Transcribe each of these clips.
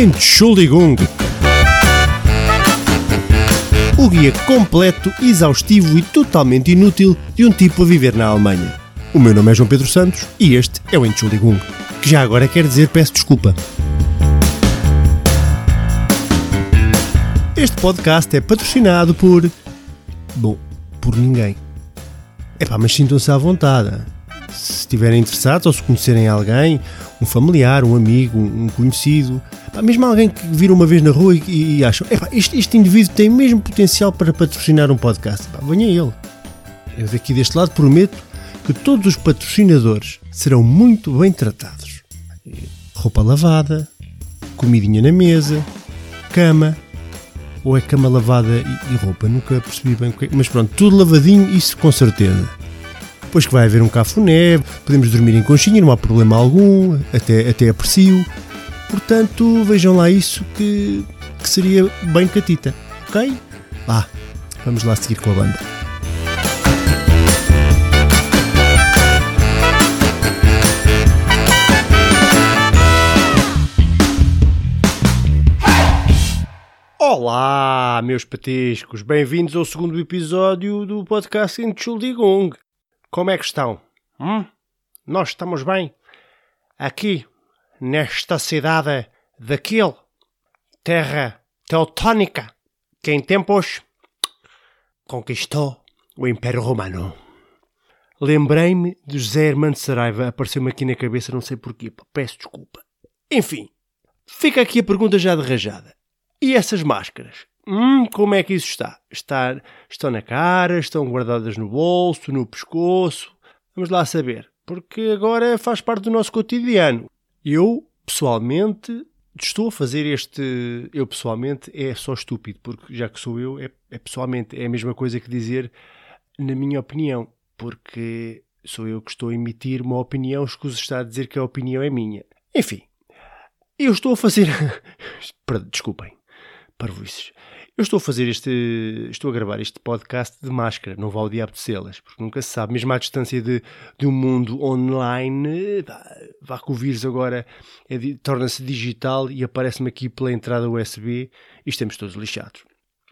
Entschuldigung. O guia completo, exaustivo e totalmente inútil de um tipo a viver na Alemanha. O meu nome é João Pedro Santos e este é o Entschuldigung, que já agora quer dizer peço desculpa. Este podcast é patrocinado por. Bom, por ninguém. É pá, mas sintam-se à vontade. Se estiverem interessados ou se conhecerem alguém, um familiar, um amigo, um conhecido, mesmo alguém que viram uma vez na rua e, e acham, este, este indivíduo tem mesmo potencial para patrocinar um podcast, pá, venha ele. Eu daqui deste lado prometo que todos os patrocinadores serão muito bem tratados. Roupa lavada, comidinha na mesa, cama, ou é cama lavada e roupa? Nunca percebi bem o que é. Mas pronto, tudo lavadinho, isso com certeza. Depois que vai haver um cafuné, podemos dormir em conchinha, não há problema algum, até, até aprecio. Portanto, vejam lá isso que, que seria bem catita, ok? Vá, vamos lá seguir com a banda. Olá, meus patiscos, bem-vindos ao segundo episódio do podcast Entschuldigung. Como é que estão? Hum? Nós estamos bem? Aqui, nesta cidade daquele, terra teutónica, que em tempos conquistou o Império Romano. Lembrei-me de José Hermano de Saraiva, apareceu-me aqui na cabeça, não sei porquê, peço desculpa. Enfim, fica aqui a pergunta já de rajada. E essas máscaras? Hum, como é que isso está? está? Estão na cara, estão guardadas no bolso, no pescoço? Vamos lá saber, porque agora faz parte do nosso cotidiano. Eu, pessoalmente, estou a fazer este. Eu, pessoalmente, é só estúpido, porque já que sou eu, é, é pessoalmente. É a mesma coisa que dizer, na minha opinião, porque sou eu que estou a emitir uma opinião, escuso está a dizer que a opinião é minha. Enfim, eu estou a fazer. Desculpem parvoices. Eu estou a fazer este, estou a gravar este podcast de máscara, não vale o diabo de selas, porque nunca se sabe, mesmo à distância de, de um mundo online, vá que o vírus agora é, torna-se digital e aparece-me aqui pela entrada USB e estamos todos lixados.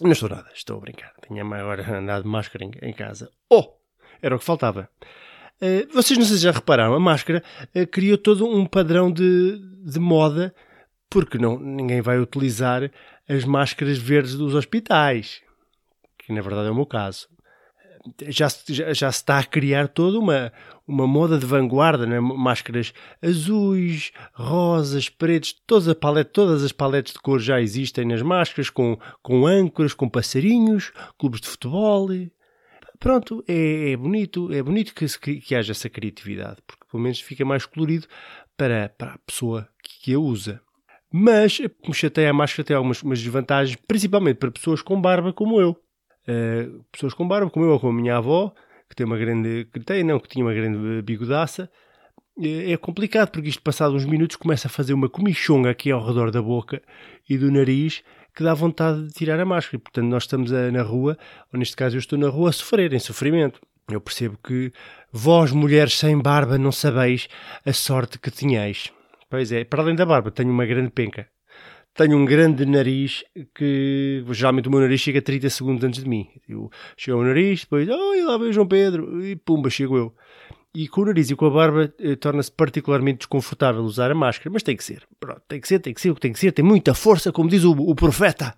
Não estou nada, estou a brincar. Tinha agora andado de máscara em, em, casa. Oh! Era o que faltava. Uh, vocês não sei se já repararam, a máscara uh, criou todo um padrão de, de moda porque não, ninguém vai utilizar as máscaras verdes dos hospitais, que na verdade é o meu caso. Já, já, já se está a criar toda uma, uma moda de vanguarda, né? máscaras azuis, rosas, pretos, toda a paleta, todas as paletes de cor já existem nas máscaras, com, com âncoras, com passarinhos, clubes de futebol. Pronto, é, é bonito, é bonito que, que haja essa criatividade, porque pelo menos fica mais colorido para, para a pessoa que, que a usa. Mas me chateia a máscara tem algumas desvantagens, principalmente para pessoas com barba como eu. Uh, pessoas com barba como eu ou como a minha avó, que tem uma grande. que tem, não, que tinha uma grande bigodaça. É complicado porque isto, passado uns minutos, começa a fazer uma comichonga aqui ao redor da boca e do nariz que dá vontade de tirar a máscara. E, portanto, nós estamos a, na rua, ou neste caso eu estou na rua, a sofrer, em sofrimento. Eu percebo que vós, mulheres sem barba, não sabeis a sorte que tinhais. Pois é, para além da barba, tenho uma grande penca. Tenho um grande nariz que geralmente o meu nariz chega 30 segundos antes de mim. Eu chego ao nariz, depois, oh, lá veio o João Pedro, e pumba, chego eu. E com o nariz e com a barba eh, torna-se particularmente desconfortável usar a máscara, mas tem que ser. Pronto, tem que ser, tem que ser o que tem que ser, tem muita força, como diz o, o profeta.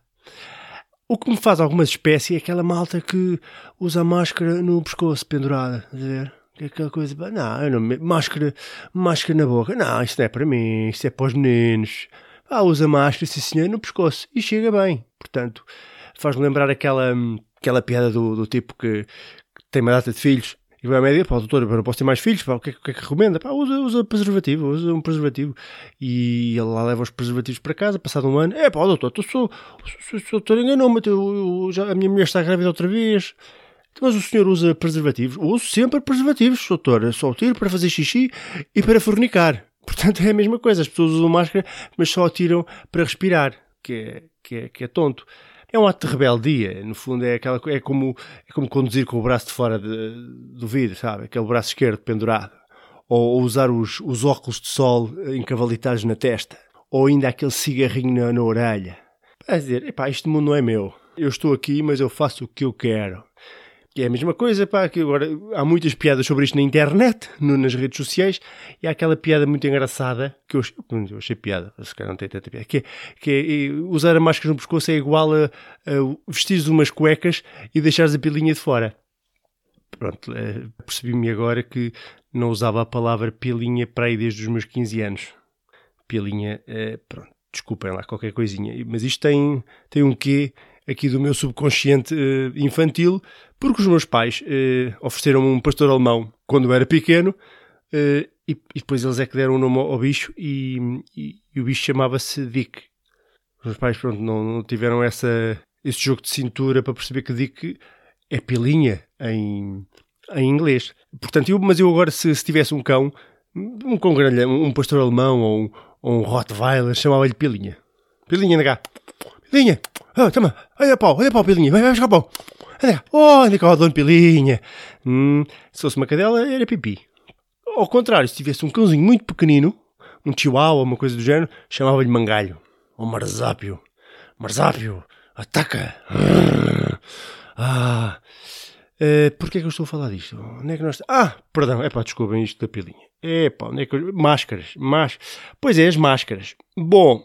O que me faz alguma espécie é aquela malta que usa a máscara no pescoço pendurada, a ver? É aquela coisa, não, eu não me... máscara, máscara na boca, não, isto não é para mim, isto é para os meninos. Ah, usa máscara, sim senhor, no pescoço, e chega bem. Portanto, faz-me lembrar aquela, aquela piada do, do tipo que, que tem uma data de filhos e vai à média, pá, doutor, eu não posso ter mais filhos, pá, o que é, que, é que recomenda? Pá, usa, usa preservativo, usa um preservativo. E ele lá leva os preservativos para casa, passado um ano, é pá, doutor, tu sou, sou, sou, doutor enganou-me, a minha mulher está grávida outra vez, mas o senhor usa preservativos? Uso sempre preservativos, doutor. Só o tiro para fazer xixi e para fornicar. Portanto, é a mesma coisa. As pessoas usam máscara, mas só tiram para respirar, que é, que é, que é tonto. É um ato de rebeldia. No fundo, é, aquela, é, como, é como conduzir com o braço de fora de, do vidro, sabe? Aquele braço esquerdo pendurado. Ou, ou usar os, os óculos de sol encavalitados na testa. ou ainda aquele cigarrinho na, na orelha. A dizer, epá, este mundo não é meu. Eu estou aqui, mas eu faço o que eu quero. E é a mesma coisa, pá, que agora há muitas piadas sobre isto na internet, no, nas redes sociais, e há aquela piada muito engraçada, que eu, eu achei piada, se calhar não tem tanta piada, que é, que é usar a máscara no pescoço é igual a, a vestir umas cuecas e deixares a pilinha de fora. Pronto, é, percebi-me agora que não usava a palavra pilinha para aí desde os meus 15 anos. Pilinha, é, pronto, desculpem lá qualquer coisinha, mas isto tem, tem um quê aqui do meu subconsciente uh, infantil, porque os meus pais uh, ofereceram-me um pastor alemão quando eu era pequeno uh, e, e, depois eles é que deram o nome ao, bicho e, e, e, o bicho chamava-se Dick. Os meus pais pronto, não, não, tiveram essa, esse jogo de cintura para perceber que Dick é pilinha em, em inglês. Portanto, eu, mas eu agora, se, se tivesse um cão, um cão grande, um pastor alemão ou um, ou um Rottweiler, chamava-lhe pilinha. Pilinha, nega. Pilinha. Oh, toma, olha pau, olha pau, Pilinha, vai, vai buscar pau. Olha, oh, é que é o dono Pilinha? Hum, se fosse uma cadela, era pipi. Ao contrário, se tivesse um cãozinho muito pequenino, um chihuahua, uma coisa do género, chamava-lhe mangalho. Ou marzápio. Marzápio, ataca. Ah, uh, porquê é que eu estou a falar disto? Onde é que nós... Ah, perdão, é pá, desculpem isto da pilinha. É pá, onde é que eu... Máscaras, mas... Pois é, as máscaras. Bom,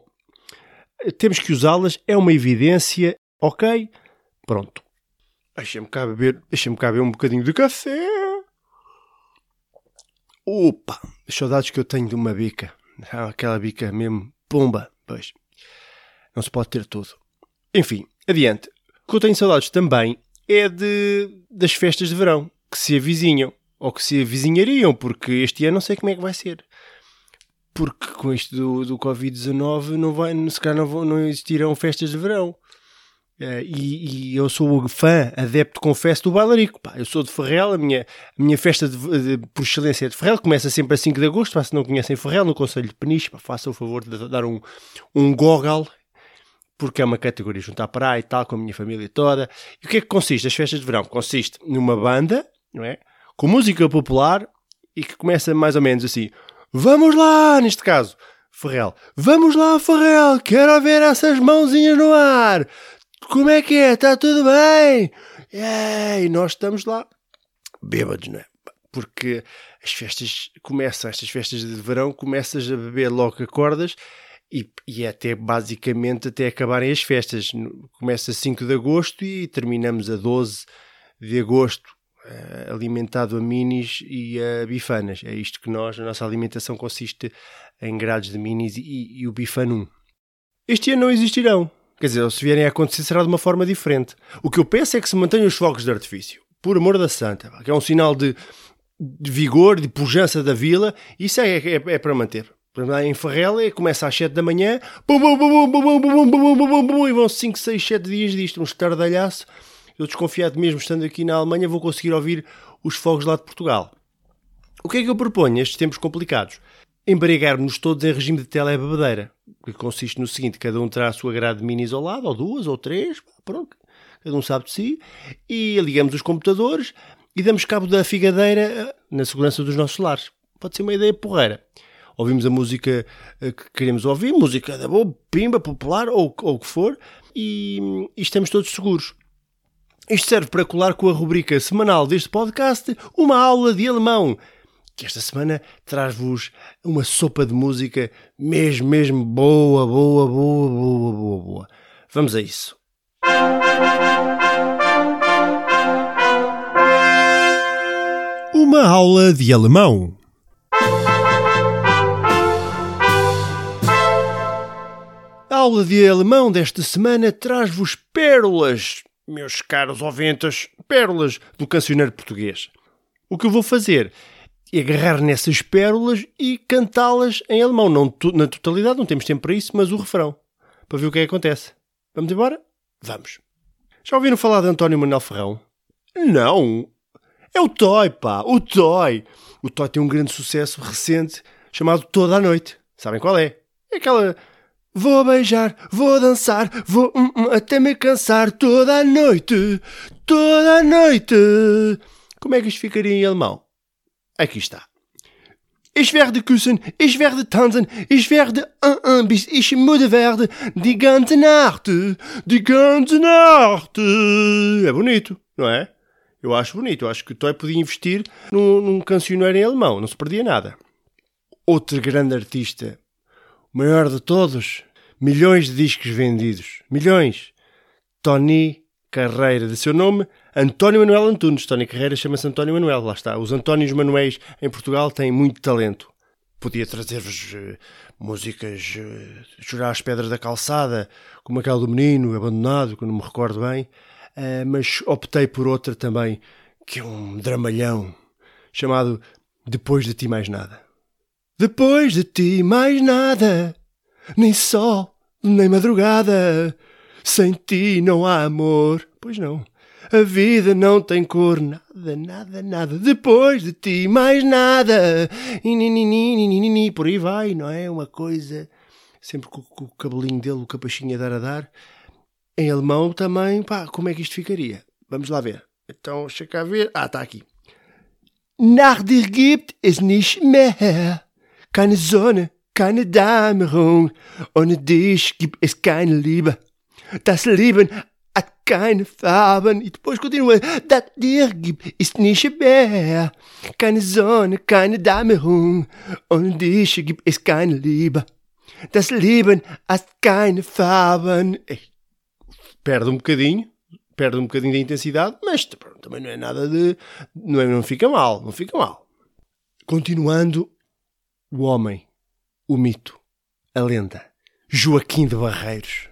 temos que usá-las, é uma evidência, ok? Pronto. Deixa-me cá beber, deixa-me cá beber um bocadinho de café. Opa, saudades que eu tenho de uma bica. Ah, aquela bica mesmo, pumba, pois. Não se pode ter tudo. Enfim, adiante. O que eu tenho saudades também é de, das festas de verão, que se avizinham, ou que se avizinhariam, porque este ano não sei como é que vai ser porque com isto do, do Covid-19 não vai, se calhar não, não existirão festas de verão. Uh, e, e, eu sou fã, adepto, confesso, do bailarico. Pá, eu sou de Ferrel, a minha, a minha festa de, de, por excelência é de Ferrel, começa sempre a 5 de agosto. Pá, se não conhecem Ferrel, no Conselho de Peniche, pá, façam o favor de dar um, um goggle, porque é uma categoria junto à praia e tal, com a minha família toda. E o que é que consiste? As festas de verão consiste numa banda, não é? Com música popular e que começa mais ou menos assim. Vamos lá, neste caso, Ferrel. Vamos lá, Ferrel. Quero ver essas mãozinhas no ar. Como é que é? Está tudo bem? E nós estamos lá, bêbados, não é? Porque as festas começam, estas festas de verão, começas a beber logo acordas e, e é até basicamente até acabarem as festas. Começa 5 de agosto e terminamos a 12 de agosto alimentado a minis e a bifanas. É isto que nós, a nossa alimentação consiste em grades de minis e, e o bifanum. Este ano não existirão. Quer dizer, se vierem a acontecer será de uma forma diferente. O que eu peço é que se mantenham os fogos de artifício. Por amor da santa. Que é um sinal de, de vigor, de pujança da vila. Isso é, é, é para manter. Em Ferrela começa às 7 da manhã bum, bum, bum, bum, bum, bum, bum, bum, bum, bum, bum, e vão 5, 6, 7 dias disto, um estardalhaço eu desconfiado mesmo estando aqui na Alemanha vou conseguir ouvir os fogos lá de Portugal. O que é que eu proponho nestes tempos complicados? Embriagarmos todos em regime de telebebedeira, que consiste no seguinte, cada um terá a sua grade mini isolada, ou duas, ou três, pronto, cada um sabe de si, e ligamos os computadores e damos cabo da figadeira eh, na segurança dos nossos lares. Pode ser uma ideia porreira. Ouvimos a música eh, que queremos ouvir, música da boa, pimba, popular, ou, ou o que for, e, e estamos todos seguros. Isto serve para colar com a rubrica semanal deste podcast, uma aula de alemão, que esta semana traz-vos uma sopa de música mesmo, mesmo boa, boa, boa, boa, boa, boa. Vamos a isso. Uma aula de alemão. A aula de alemão desta semana traz-vos pérolas meus caros ouvintes, pérolas do cancioneiro português. O que eu vou fazer é agarrar nessas pérolas e cantá-las em alemão. Não na totalidade, não temos tempo para isso, mas o refrão. Para ver o que é que acontece. Vamos embora? Vamos. Já ouviram falar de António Manuel Ferrão? Não. É o Toy, pá. O Toy. O Toy tem um grande sucesso recente chamado Toda a Noite. Sabem qual é? É aquela Vou beijar, vou dançar, vou hum, hum, até me cansar toda a noite, toda a noite. Como é que isto ficaria em alemão? Aqui está. Ich werde küssen, ich werde tanzen, ich werde uh, uh, bis ich müde werde, die ganze Nacht, die ganze Nacht. É bonito, não é? Eu acho bonito. Eu acho que o Toy podia investir num, num cancioneiro em alemão, não se perdia nada. Outro grande artista, o maior de todos, milhões de discos vendidos, milhões. Tony Carreira, de seu nome, António Manuel Antunes. Tony Carreira chama-se António Manuel, lá está. Os Antónios Manuéis em Portugal têm muito talento. Podia trazer-vos uh, músicas, uh, Chorar as Pedras da Calçada, como aquela do Menino, Abandonado, que não me recordo bem, uh, mas optei por outra também, que é um dramalhão, chamado Depois de Ti Mais Nada. Depois de ti mais nada, nem sol, nem madrugada, sem ti não há amor. Pois não. A vida não tem cor, nada, nada, nada. Depois de ti, mais nada. E por aí vai, não é? Uma coisa. Sempre com, com o cabelinho dele, o capachinho a dar a dar. Em alemão também, pá, como é que isto ficaria? Vamos lá ver. Então, deixa cá ver. Ah, está aqui. Nach dir gibt es nicht mehr. Keine Sonne, keine Dämmerung. Ohne dich gibt es keine Liebe. Das Leben hat keine Farben. E depois continua. Das dir gibt ist nicht mehr. Keine Sonne, keine Dämmerung. Ohne dich gibt es keine Liebe. Das Leben hat keine Farben. Perde um bocadinho. Perde um bocadinho de intensidade, mas também não é nada de. Não, é, não fica mal, não fica mal. Continuando, o homem, o mito, a lenda, Joaquim de Barreiros.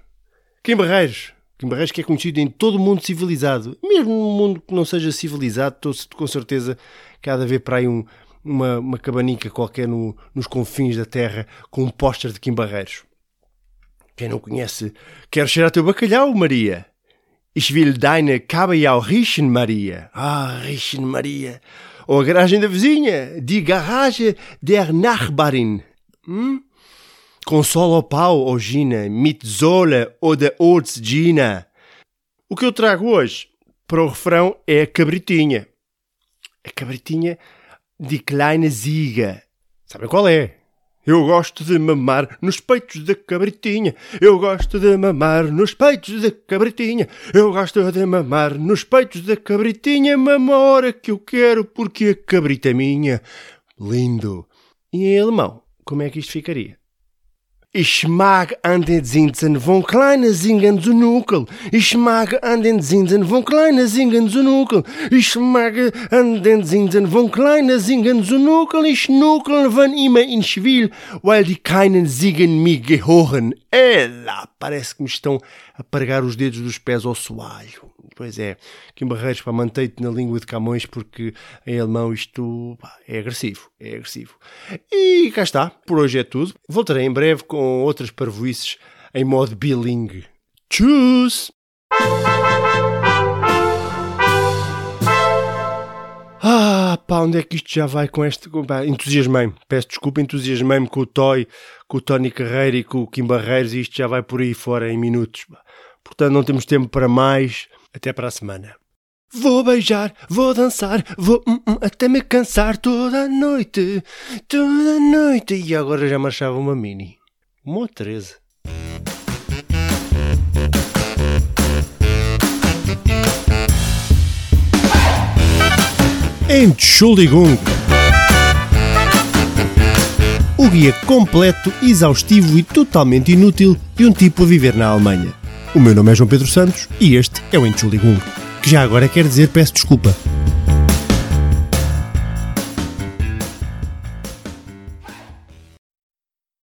Kim Barreiros. Kim Barreiros que é conhecido em todo o mundo civilizado. Mesmo no mundo que não seja civilizado, estou com certeza que há de haver para aí um, uma, uma cabanica qualquer no, nos confins da terra com um póster de Kim Barreiros. Quem não conhece, quer cheirar teu bacalhau, Maria. Ich will deine Kabeljau riechen, Maria. Ah, riechen, Maria. Ou a garagem da vizinha. Die Garage der Nachbarin. Hum? com sol ao pau ou Gina, mit Zola ou da Olds Gina. O que eu trago hoje para o refrão é a cabritinha. A cabritinha de Kleine Ziga. Sabem qual é? Eu gosto de mamar nos peitos da cabritinha. Eu gosto de mamar nos peitos da cabritinha. Eu gosto de mamar nos peitos da cabritinha. Mama a hora que eu quero porque a cabrita é minha. Lindo. E em alemão, como é que isto ficaria? Ich mag an den Zinsen von kleine Singen zu nuckel. Ich mag an den Zinsen von kleine Singen zu nuckel. Ich mag an den Zinsen von kleine Singen zu nuckel. Ich nuckel, wann immer ich will, weil die keinen Singen mir gehören. Ela, parece que me estão a pregar os dedos dos pés ao soalho. Pois é, Kim Barreiros, para mantém-te na língua de Camões, porque em alemão isto pá, é agressivo, é agressivo. E cá está, por hoje é tudo. Voltarei em breve com outras parvoices em modo bilingue. Tchuss! Ah, pá, onde é que isto já vai com este... Entusiasmei-me, peço desculpa, entusiasmei-me com o Toy, com o Tony Carreira e com o Kim Barreiros e isto já vai por aí fora em minutos. Portanto, não temos tempo para mais. Até para a semana. Vou beijar, vou dançar, vou hum, hum, até me cansar toda a noite, toda a noite. E agora já marchava uma mini. Uma 13. Entschuldigung. O guia completo, exaustivo e totalmente inútil de um tipo a viver na Alemanha. O meu nome é João Pedro Santos e este é o Entschuldigung, que já agora quer dizer peço desculpa.